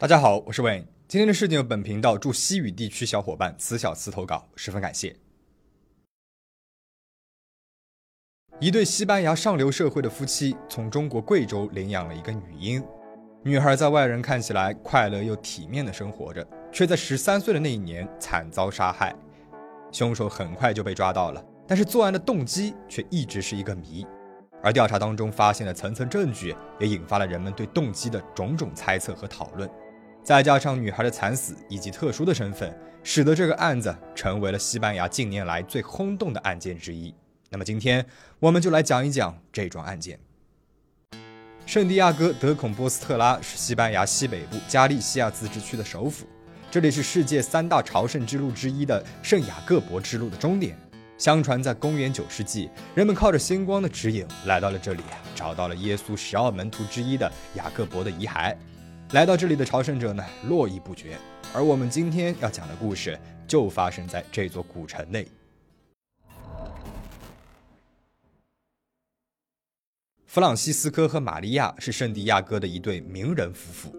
大家好，我是 Wayne。今天的事件由本频道驻西语地区小伙伴慈小慈投稿，十分感谢。一对西班牙上流社会的夫妻从中国贵州领养了一个女婴，女孩在外人看起来快乐又体面的生活着，却在十三岁的那一年惨遭杀害。凶手很快就被抓到了，但是作案的动机却一直是一个谜。而调查当中发现的层层证据，也引发了人们对动机的种种猜测和讨论。再加上女孩的惨死以及特殊的身份，使得这个案子成为了西班牙近年来最轰动的案件之一。那么今天我们就来讲一讲这桩案件。圣地亚哥德孔波斯特拉是西班牙西北部加利西亚自治区的首府，这里是世界三大朝圣之路之一的圣雅各伯之路的终点。相传在公元九世纪，人们靠着星光的指引来到了这里，找到了耶稣十二门徒之一的雅各伯的遗骸。来到这里的朝圣者呢，络绎不绝。而我们今天要讲的故事，就发生在这座古城内。弗朗西斯科和玛利亚是圣地亚哥的一对名人夫妇。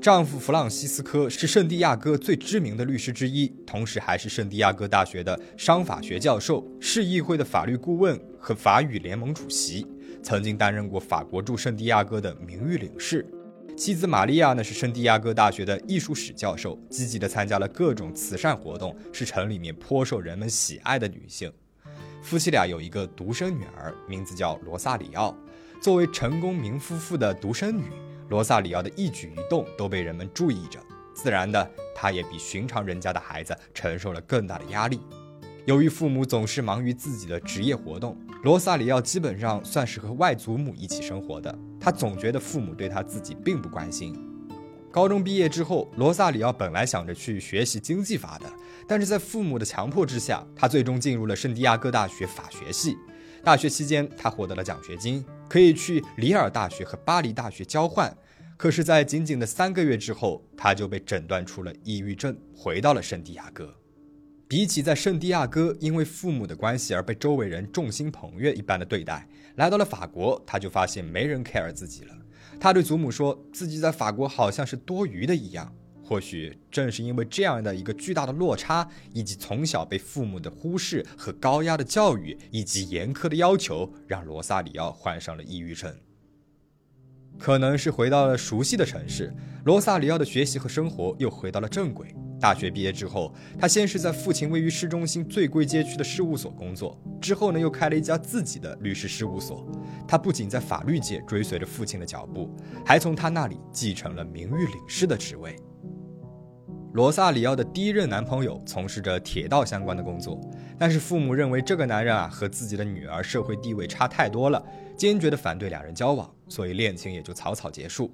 丈夫弗朗西斯科是圣地亚哥最知名的律师之一，同时还是圣地亚哥大学的商法学教授、市议会的法律顾问和法语联盟主席，曾经担任过法国驻圣地亚哥的名誉领事。妻子玛利亚呢是圣地亚哥大学的艺术史教授，积极地参加了各种慈善活动，是城里面颇受人们喜爱的女性。夫妻俩有一个独生女儿，名字叫罗萨里奥。作为成功名夫妇的独生女，罗萨里奥的一举一动都被人们注意着，自然的，她也比寻常人家的孩子承受了更大的压力。由于父母总是忙于自己的职业活动，罗萨里奥基本上算是和外祖母一起生活的。他总觉得父母对他自己并不关心。高中毕业之后，罗萨里奥本来想着去学习经济法的，但是在父母的强迫之下，他最终进入了圣地亚哥大学法学系。大学期间，他获得了奖学金，可以去里尔大学和巴黎大学交换。可是，在仅仅的三个月之后，他就被诊断出了抑郁症，回到了圣地亚哥。比起在圣地亚哥因为父母的关系而被周围人众星捧月一般的对待，来到了法国，他就发现没人 care 自己了。他对祖母说自己在法国好像是多余的一样。或许正是因为这样的一个巨大的落差，以及从小被父母的忽视和高压的教育以及严苛的要求，让罗萨里奥患上了抑郁症。可能是回到了熟悉的城市，罗萨里奥的学习和生活又回到了正轨。大学毕业之后，他先是在父亲位于市中心最贵街区的事务所工作，之后呢又开了一家自己的律师事务所。他不仅在法律界追随着父亲的脚步，还从他那里继承了名誉领事的职位。罗萨里奥的第一任男朋友从事着铁道相关的工作，但是父母认为这个男人啊和自己的女儿社会地位差太多了，坚决的反对两人交往，所以恋情也就草草结束。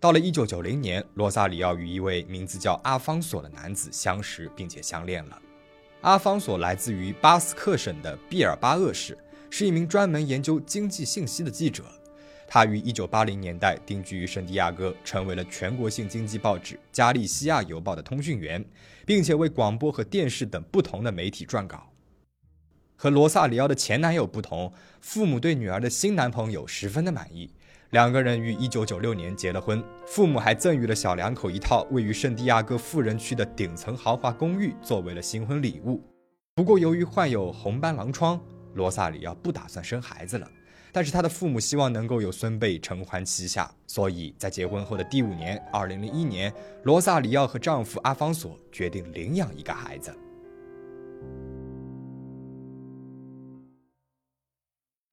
到了一九九零年，罗萨里奥与一位名字叫阿方索的男子相识并且相恋了。阿方索来自于巴斯克省的毕尔巴鄂市，是一名专门研究经济信息的记者。他于一九八零年代定居于圣地亚哥，成为了全国性经济报纸《加利西亚邮报》的通讯员，并且为广播和电视等不同的媒体撰稿。和罗萨里奥的前男友不同，父母对女儿的新男朋友十分的满意。两个人于一九九六年结了婚，父母还赠予了小两口一套位于圣地亚哥富人区的顶层豪华公寓作为了新婚礼物。不过，由于患有红斑狼疮，罗萨里奥不打算生孩子了。但是他的父母希望能够有孙辈承欢膝下，所以在结婚后的第五年，二零零一年，罗萨里奥和丈夫阿方索决定领养一个孩子。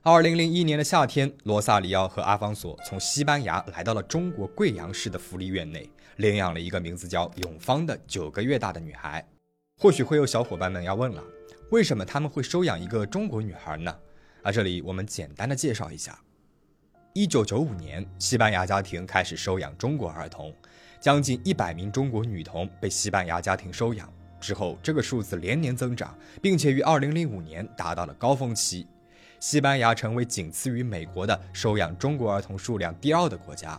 二零零一年的夏天，罗萨里奥和阿方索从西班牙来到了中国贵阳市的福利院内，领养了一个名字叫永芳的九个月大的女孩。或许会有小伙伴们要问了，为什么他们会收养一个中国女孩呢？而这里我们简单的介绍一下：一九九五年，西班牙家庭开始收养中国儿童，将近一百名中国女童被西班牙家庭收养。之后，这个数字连年增长，并且于二零零五年达到了高峰期。西班牙成为仅次于美国的收养中国儿童数量第二的国家。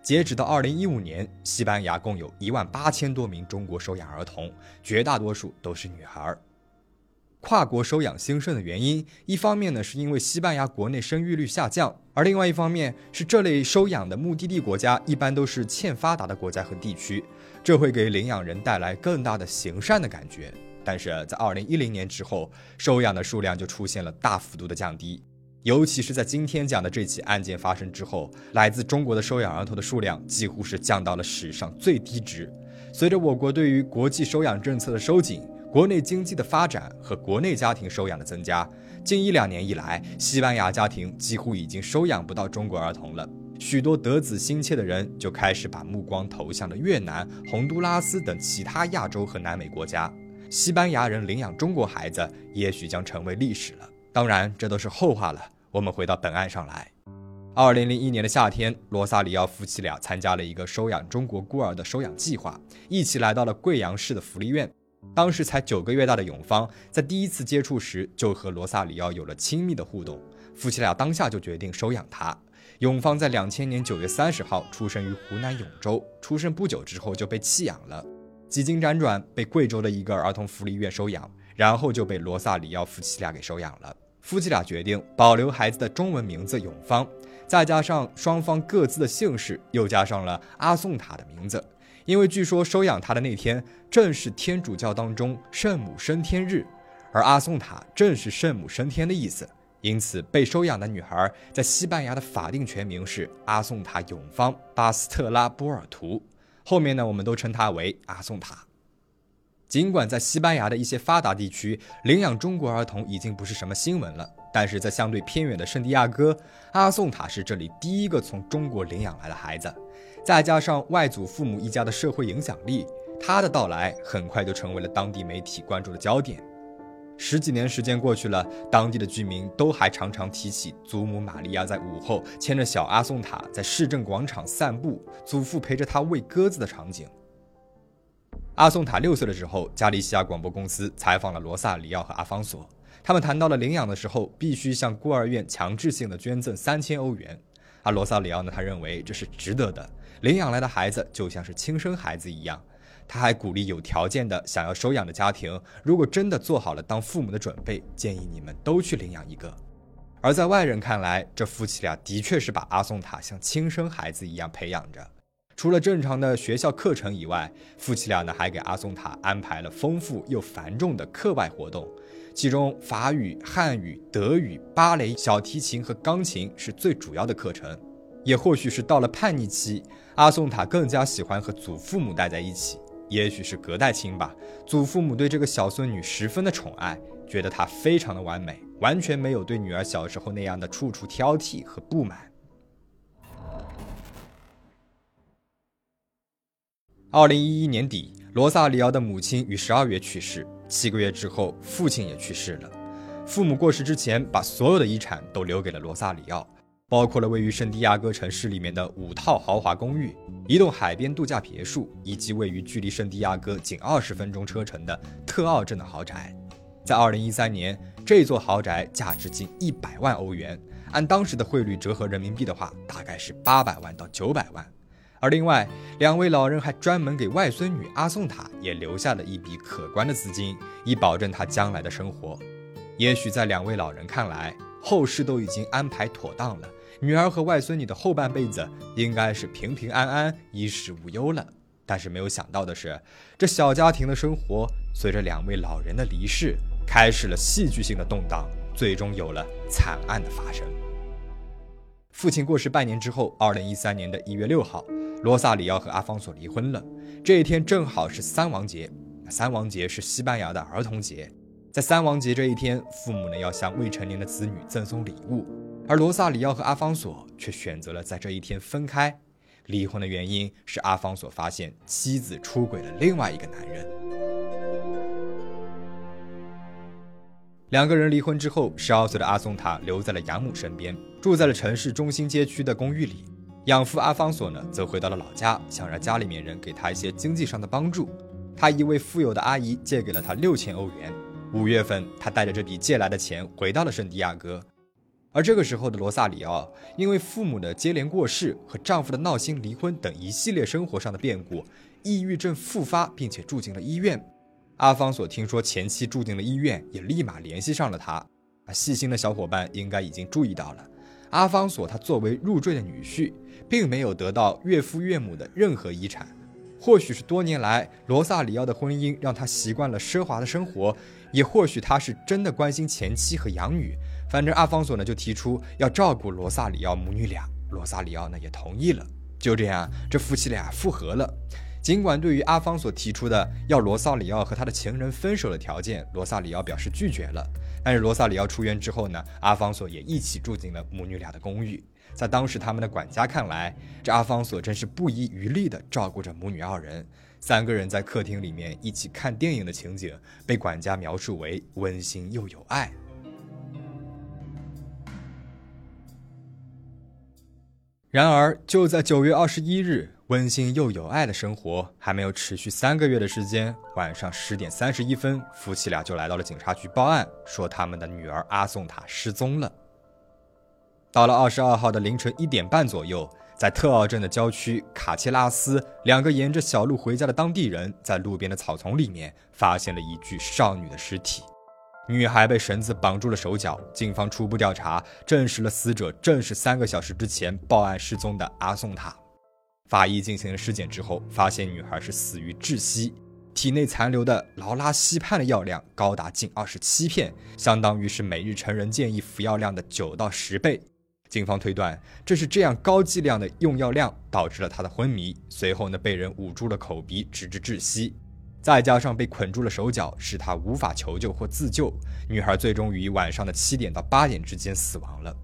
截止到二零一五年，西班牙共有一万八千多名中国收养儿童，绝大多数都是女孩。跨国收养兴盛的原因，一方面呢是因为西班牙国内生育率下降，而另外一方面是这类收养的目的地国家一般都是欠发达的国家和地区，这会给领养人带来更大的行善的感觉。但是在二零一零年之后，收养的数量就出现了大幅度的降低，尤其是在今天讲的这起案件发生之后，来自中国的收养儿童的数量几乎是降到了史上最低值。随着我国对于国际收养政策的收紧。国内经济的发展和国内家庭收养的增加，近一两年以来，西班牙家庭几乎已经收养不到中国儿童了。许多得子心切的人就开始把目光投向了越南、洪都拉斯等其他亚洲和南美国家。西班牙人领养中国孩子，也许将成为历史了。当然，这都是后话了。我们回到本案上来。二零零一年的夏天，罗萨里奥夫妻俩参加了一个收养中国孤儿的收养计划，一起来到了贵阳市的福利院。当时才九个月大的永芳，在第一次接触时就和罗萨里奥有了亲密的互动，夫妻俩当下就决定收养他。永芳在两千年九月三十号出生于湖南永州，出生不久之后就被弃养了，几经辗转被贵州的一个儿童福利院收养，然后就被罗萨里奥夫妻俩给收养了。夫妻俩决定保留孩子的中文名字永芳，再加上双方各自的姓氏，又加上了阿宋塔的名字。因为据说收养他的那天正是天主教当中圣母升天日，而阿宋塔正是圣母升天的意思，因此被收养的女孩在西班牙的法定全名是阿宋塔永芳巴斯特拉波尔图，后面呢我们都称他为阿宋塔。尽管在西班牙的一些发达地区领养中国儿童已经不是什么新闻了，但是在相对偏远的圣地亚哥，阿宋塔是这里第一个从中国领养来的孩子。再加上外祖父母一家的社会影响力，他的到来很快就成为了当地媒体关注的焦点。十几年时间过去了，当地的居民都还常常提起祖母玛利亚在午后牵着小阿宋塔在市政广场散步，祖父陪着他喂鸽子的场景。阿宋塔六岁的时候，加利西亚广播公司采访了罗萨里奥和阿方索，他们谈到了领养的时候必须向孤儿院强制性的捐赠三千欧元。而罗萨里奥呢，他认为这是值得的。领养来的孩子就像是亲生孩子一样，他还鼓励有条件的想要收养的家庭，如果真的做好了当父母的准备，建议你们都去领养一个。而在外人看来，这夫妻俩的确是把阿宋塔像亲生孩子一样培养着。除了正常的学校课程以外，夫妻俩呢还给阿宋塔安排了丰富又繁重的课外活动，其中法语、汉语、德语、芭蕾、小提琴和钢琴是最主要的课程。也或许是到了叛逆期，阿宋塔更加喜欢和祖父母待在一起。也许是隔代亲吧，祖父母对这个小孙女十分的宠爱，觉得她非常的完美，完全没有对女儿小时候那样的处处挑剔和不满。二零一一年底，罗萨里奥的母亲于十二月去世，七个月之后，父亲也去世了。父母过世之前，把所有的遗产都留给了罗萨里奥。包括了位于圣地亚哥城市里面的五套豪华公寓、一栋海边度假别墅，以及位于距离圣地亚哥仅二十分钟车程的特奥镇的豪宅。在二零一三年，这座豪宅价值近一百万欧元，按当时的汇率折合人民币的话，大概是八百万到九百万。而另外两位老人还专门给外孙女阿宋塔也留下了一笔可观的资金，以保证她将来的生活。也许在两位老人看来，后事都已经安排妥当了。女儿和外孙女的后半辈子应该是平平安安、衣食无忧了。但是没有想到的是，这小家庭的生活随着两位老人的离世，开始了戏剧性的动荡，最终有了惨案的发生。父亲过世半年之后，二零一三年的一月六号，罗萨里奥和阿方索离婚了。这一天正好是三王节，三王节是西班牙的儿童节。在三王节这一天，父母呢要向未成年的子女赠送礼物。而罗萨里奥和阿方索却选择了在这一天分开。离婚的原因是阿方索发现妻子出轨了另外一个男人。两个人离婚之后，十二岁的阿松塔留在了养母身边，住在了城市中心街区的公寓里。养父阿方索呢，则回到了老家，想让家里面人给他一些经济上的帮助。他一位富有的阿姨借给了他六千欧元。五月份，他带着这笔借来的钱回到了圣地亚哥。而这个时候的罗萨里奥，因为父母的接连过世和丈夫的闹心离婚等一系列生活上的变故，抑郁症复发，并且住进了医院。阿方索听说前妻住进了医院，也立马联系上了他。细心的小伙伴应该已经注意到了，阿方索他作为入赘的女婿，并没有得到岳父岳母的任何遗产。或许是多年来罗萨里奥的婚姻让他习惯了奢华的生活，也或许他是真的关心前妻和养女。反正阿方索呢就提出要照顾罗萨里奥母女俩，罗萨里奥呢也同意了。就这样，这夫妻俩复合了。尽管对于阿方索提出的要罗萨里奥和他的情人分手的条件，罗萨里奥表示拒绝了。但是罗萨里奥出院之后呢，阿方索也一起住进了母女俩的公寓。在当时他们的管家看来，这阿方索真是不遗余力地照顾着母女二人。三个人在客厅里面一起看电影的情景，被管家描述为温馨又有爱。然而，就在九月二十一日，温馨又有爱的生活还没有持续三个月的时间，晚上十点三十一分，夫妻俩就来到了警察局报案，说他们的女儿阿宋塔失踪了。到了二十二号的凌晨一点半左右，在特奥镇的郊区卡切拉斯，两个沿着小路回家的当地人在路边的草丛里面发现了一具少女的尸体，女孩被绳子绑住了手脚。警方初步调查证实了死者正是三个小时之前报案失踪的阿宋塔。法医进行了尸检之后，发现女孩是死于窒息，体内残留的劳拉西泮的药量高达近二十七片，相当于是每日成人建议服药量的九到十倍。警方推断，这是这样高剂量的用药量导致了她的昏迷，随后呢被人捂住了口鼻，直至窒息，再加上被捆住了手脚，使他无法求救或自救。女孩最终于晚上的七点到八点之间死亡了。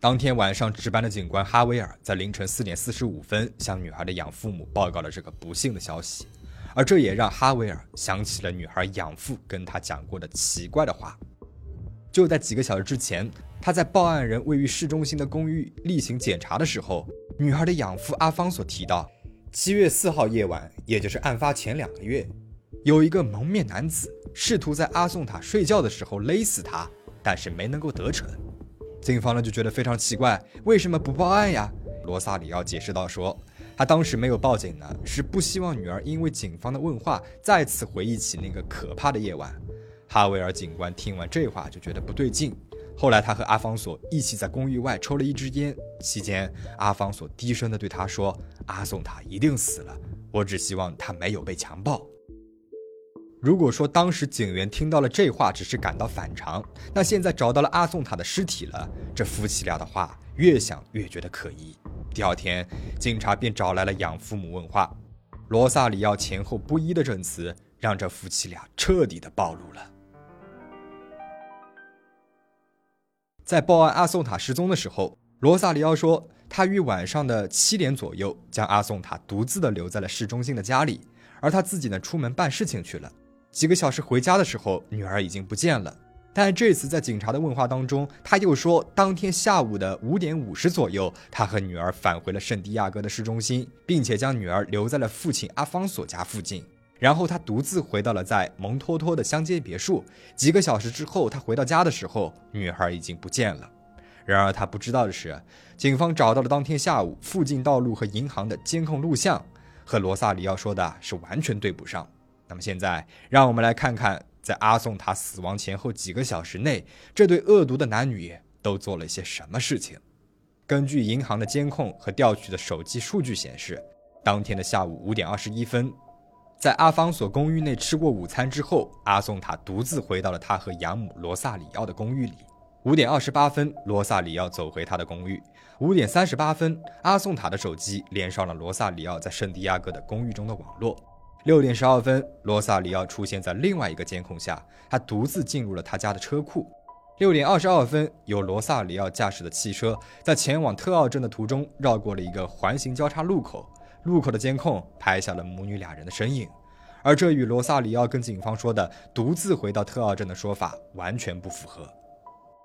当天晚上值班的警官哈维尔在凌晨四点四十五分向女孩的养父母报告了这个不幸的消息，而这也让哈维尔想起了女孩养父跟他讲过的奇怪的话。就在几个小时之前。他在报案人位于市中心的公寓例行检查的时候，女孩的养父阿方索提到，七月四号夜晚，也就是案发前两个月，有一个蒙面男子试图在阿宋塔睡觉的时候勒死他，但是没能够得逞。警方呢就觉得非常奇怪，为什么不报案呀？罗萨里奥解释道说，他当时没有报警呢，是不希望女儿因为警方的问话再次回忆起那个可怕的夜晚。哈维尔警官听完这话就觉得不对劲。后来，他和阿方索一起在公寓外抽了一支烟。期间，阿方索低声地对他说：“阿宋塔一定死了，我只希望他没有被强暴。”如果说当时警员听到了这话只是感到反常，那现在找到了阿宋塔的尸体了，这夫妻俩的话越想越觉得可疑。第二天，警察便找来了养父母问话。罗萨里奥前后不一的证词，让这夫妻俩彻底的暴露了。在报案阿宋塔失踪的时候，罗萨里奥说，他于晚上的七点左右将阿宋塔独自的留在了市中心的家里，而他自己呢出门办事情去了。几个小时回家的时候，女儿已经不见了。但这次在警察的问话当中，他又说，当天下午的五点五十左右，他和女儿返回了圣地亚哥的市中心，并且将女儿留在了父亲阿方索家附近。然后他独自回到了在蒙托托的乡间别墅。几个小时之后，他回到家的时候，女孩已经不见了。然而他不知道的是，警方找到了当天下午附近道路和银行的监控录像，和罗萨里奥说的是完全对不上。那么现在，让我们来看看，在阿宋塔死亡前后几个小时内，这对恶毒的男女都做了些什么事情。根据银行的监控和调取的手机数据显示，当天的下午五点二十一分。在阿方索公寓内吃过午餐之后，阿宋塔独自回到了他和养母罗萨里奥的公寓里。五点二十八分，罗萨里奥走回他的公寓。五点三十八分，阿宋塔的手机连上了罗萨里奥在圣地亚哥的公寓中的网络。六点十二分，罗萨里奥出现在另外一个监控下，他独自进入了他家的车库。六点二十二分，由罗萨里奥驾驶的汽车在前往特奥镇的途中绕过了一个环形交叉路口。路口的监控拍下了母女俩人的身影，而这与罗萨里奥跟警方说的独自回到特奥镇的说法完全不符合。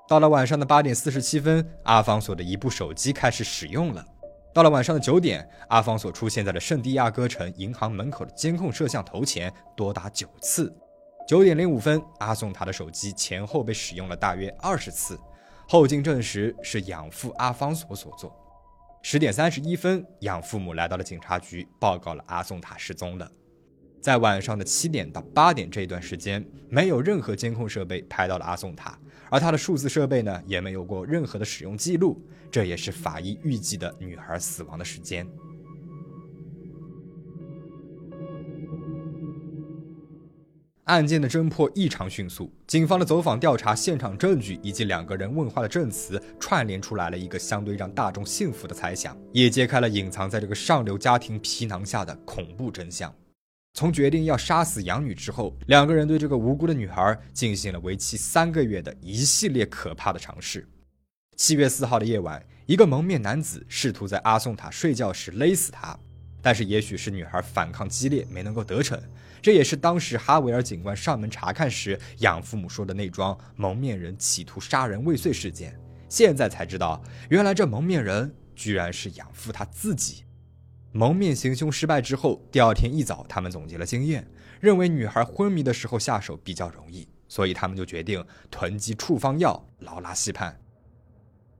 到了晚上的八点四十七分，阿方索的一部手机开始使用了。到了晚上的九点，阿方索出现在了圣地亚哥城银行门口的监控摄像头前多达九次。九点零五分，阿宋塔的手机前后被使用了大约二十次，后经证实是养父阿方索所做。十点三十一分，养父母来到了警察局，报告了阿宋塔失踪了。在晚上的七点到八点这一段时间，没有任何监控设备拍到了阿宋塔，而他的数字设备呢，也没有过任何的使用记录。这也是法医预计的女孩死亡的时间。案件的侦破异常迅速，警方的走访调查、现场证据以及两个人问话的证词，串联出来了一个相对让大众信服的猜想，也揭开了隐藏在这个上流家庭皮囊下的恐怖真相。从决定要杀死养女之后，两个人对这个无辜的女孩进行了为期三个月的一系列可怕的尝试。七月四号的夜晚，一个蒙面男子试图在阿宋塔睡觉时勒死她，但是也许是女孩反抗激烈，没能够得逞。这也是当时哈维尔警官上门查看时，养父母说的那桩蒙面人企图杀人未遂事件。现在才知道，原来这蒙面人居然是养父他自己。蒙面行凶失败之后，第二天一早，他们总结了经验，认为女孩昏迷的时候下手比较容易，所以他们就决定囤积处方药劳拉西泮。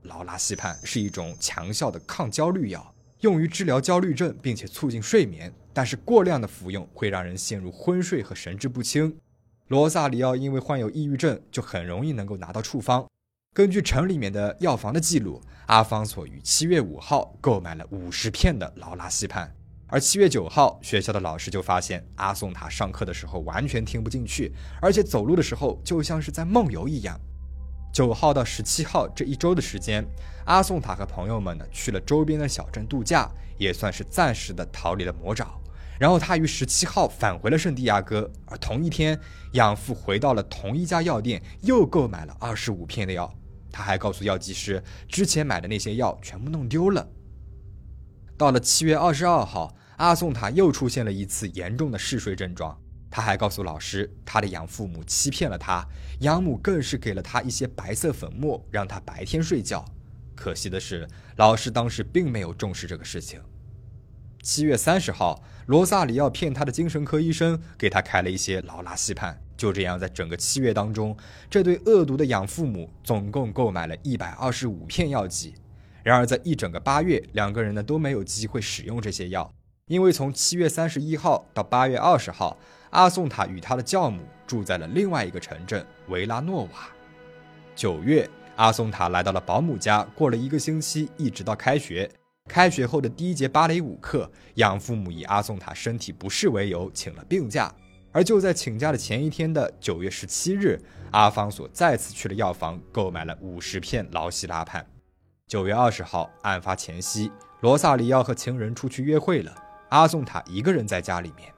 劳拉西泮是一种强效的抗焦虑药，用于治疗焦虑症，并且促进睡眠。但是过量的服用会让人陷入昏睡和神志不清。罗萨里奥因为患有抑郁症，就很容易能够拿到处方。根据城里面的药房的记录，阿方索于七月五号购买了五十片的劳拉西泮，而七月九号，学校的老师就发现阿宋塔上课的时候完全听不进去，而且走路的时候就像是在梦游一样。九号到十七号这一周的时间，阿宋塔和朋友们呢去了周边的小镇度假，也算是暂时的逃离了魔爪。然后他于十七号返回了圣地亚哥，而同一天，养父回到了同一家药店，又购买了二十五片的药。他还告诉药剂师，之前买的那些药全部弄丢了。到了七月二十二号，阿宋塔又出现了一次严重的嗜睡症状。他还告诉老师，他的养父母欺骗了他，养母更是给了他一些白色粉末，让他白天睡觉。可惜的是，老师当时并没有重视这个事情。七月三十号，罗萨里奥骗他的精神科医生，给他开了一些劳拉西泮。就这样，在整个七月当中，这对恶毒的养父母总共购买了一百二十五片药剂。然而，在一整个八月，两个人呢都没有机会使用这些药，因为从七月三十一号到八月二十号，阿宋塔与他的教母住在了另外一个城镇维拉诺瓦。九月，阿宋塔来到了保姆家，过了一个星期，一直到开学。开学后的第一节芭蕾舞课，养父母以阿宋塔身体不适为由请了病假。而就在请假的前一天的九月十七日，阿方索再次去了药房购买了五十片劳西拉泮。九月二十号，案发前夕，罗萨里奥和情人出去约会了，阿宋塔一个人在家里面。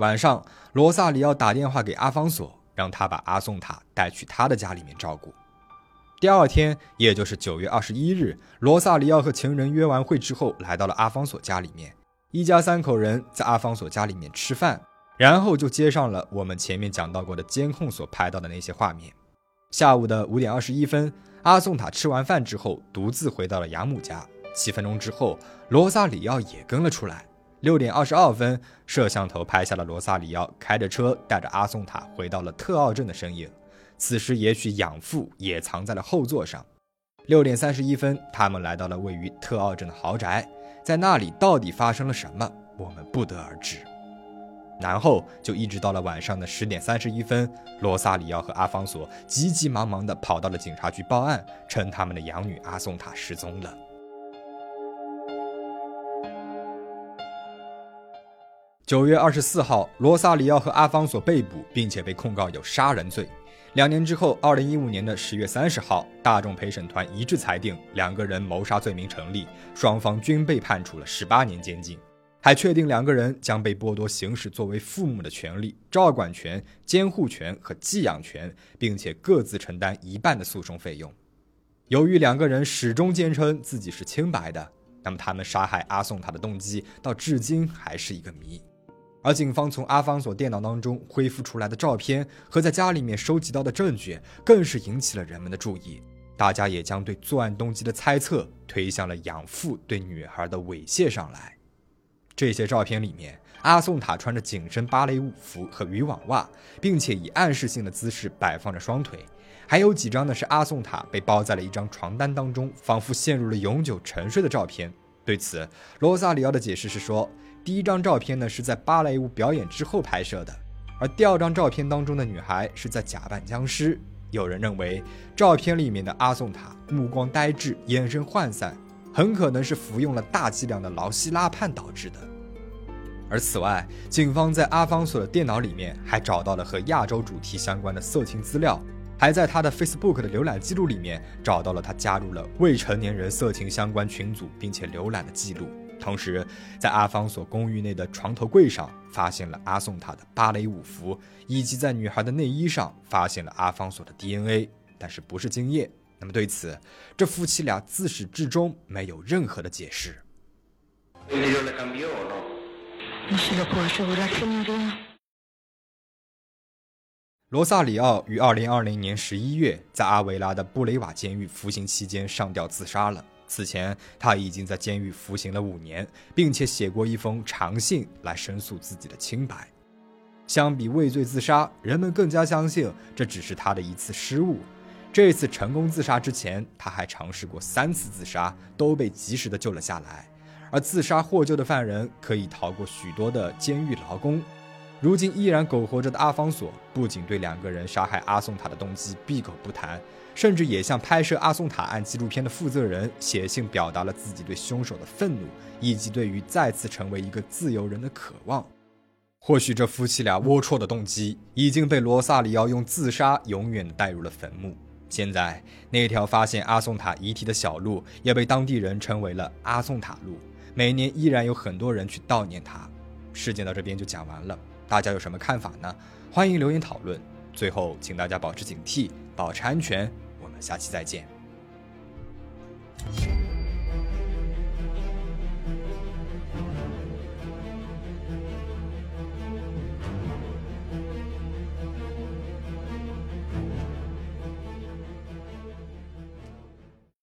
晚上，罗萨里奥打电话给阿方索，让他把阿宋塔带去他的家里面照顾。第二天，也就是九月二十一日，罗萨里奥和情人约完会之后，来到了阿方索家里面。一家三口人在阿方索家里面吃饭，然后就接上了我们前面讲到过的监控所拍到的那些画面。下午的五点二十一分，阿宋塔吃完饭之后，独自回到了养母家。七分钟之后，罗萨里奥也跟了出来。六点二十二分，摄像头拍下了罗萨里奥开着车带着阿宋塔回到了特奥镇的身影。此时，也许养父也藏在了后座上。六点三十一分，他们来到了位于特奥镇的豪宅，在那里到底发生了什么，我们不得而知。然后就一直到了晚上的十点三十一分，罗萨里奥和阿方索急急忙忙地跑到了警察局报案，称他们的养女阿松塔失踪了。九月二十四号，罗萨里奥和阿方索被捕，并且被控告有杀人罪。两年之后，二零一五年的十月三十号，大众陪审团一致裁定两个人谋杀罪名成立，双方均被判处了十八年监禁，还确定两个人将被剥夺行使作为父母的权利、照管权、监护权和寄养权，并且各自承担一半的诉讼费用。由于两个人始终坚称自己是清白的，那么他们杀害阿宋塔的动机到至今还是一个谜。而警方从阿方索电脑当中恢复出来的照片和在家里面收集到的证据，更是引起了人们的注意。大家也将对作案动机的猜测推向了养父对女孩的猥亵上来。这些照片里面，阿宋塔穿着紧身芭蕾舞服和渔网袜，并且以暗示性的姿势摆放着双腿。还有几张呢，是阿宋塔被包在了一张床单当中，仿佛陷入了永久沉睡的照片。对此，罗萨里奥的解释是说。第一张照片呢是在芭蕾舞表演之后拍摄的，而第二张照片当中的女孩是在假扮僵尸。有人认为，照片里面的阿宋塔目光呆滞、眼神涣散，很可能是服用了大剂量的劳西拉泮导致的。而此外，警方在阿方索的电脑里面还找到了和亚洲主题相关的色情资料，还在他的 Facebook 的浏览记录里面找到了他加入了未成年人色情相关群组并且浏览的记录。同时，在阿方索公寓内的床头柜上发现了阿宋塔的芭蕾舞服，以及在女孩的内衣上发现了阿方索的 DNA，但是不是精液。那么对此，这夫妻俩自始至终没有任何的解释。罗萨里奥于二零二零年十一月在阿维拉的布雷瓦监狱服刑期间上吊自杀了。此前，他已经在监狱服刑了五年，并且写过一封长信来申诉自己的清白。相比畏罪自杀，人们更加相信这只是他的一次失误。这次成功自杀之前，他还尝试过三次自杀，都被及时的救了下来。而自杀获救的犯人可以逃过许多的监狱劳工。如今依然苟活着的阿方索，不仅对两个人杀害阿宋塔的动机闭口不谈，甚至也向拍摄阿宋塔案纪录片的负责人写信，表达了自己对凶手的愤怒，以及对于再次成为一个自由人的渴望。或许这夫妻俩龌龊的动机已经被罗萨里奥用自杀永远带入了坟墓。现在，那条发现阿宋塔遗体的小路也被当地人称为了阿宋塔路，每年依然有很多人去悼念他。事件到这边就讲完了。大家有什么看法呢？欢迎留言讨论。最后，请大家保持警惕，保持安全。下期再见。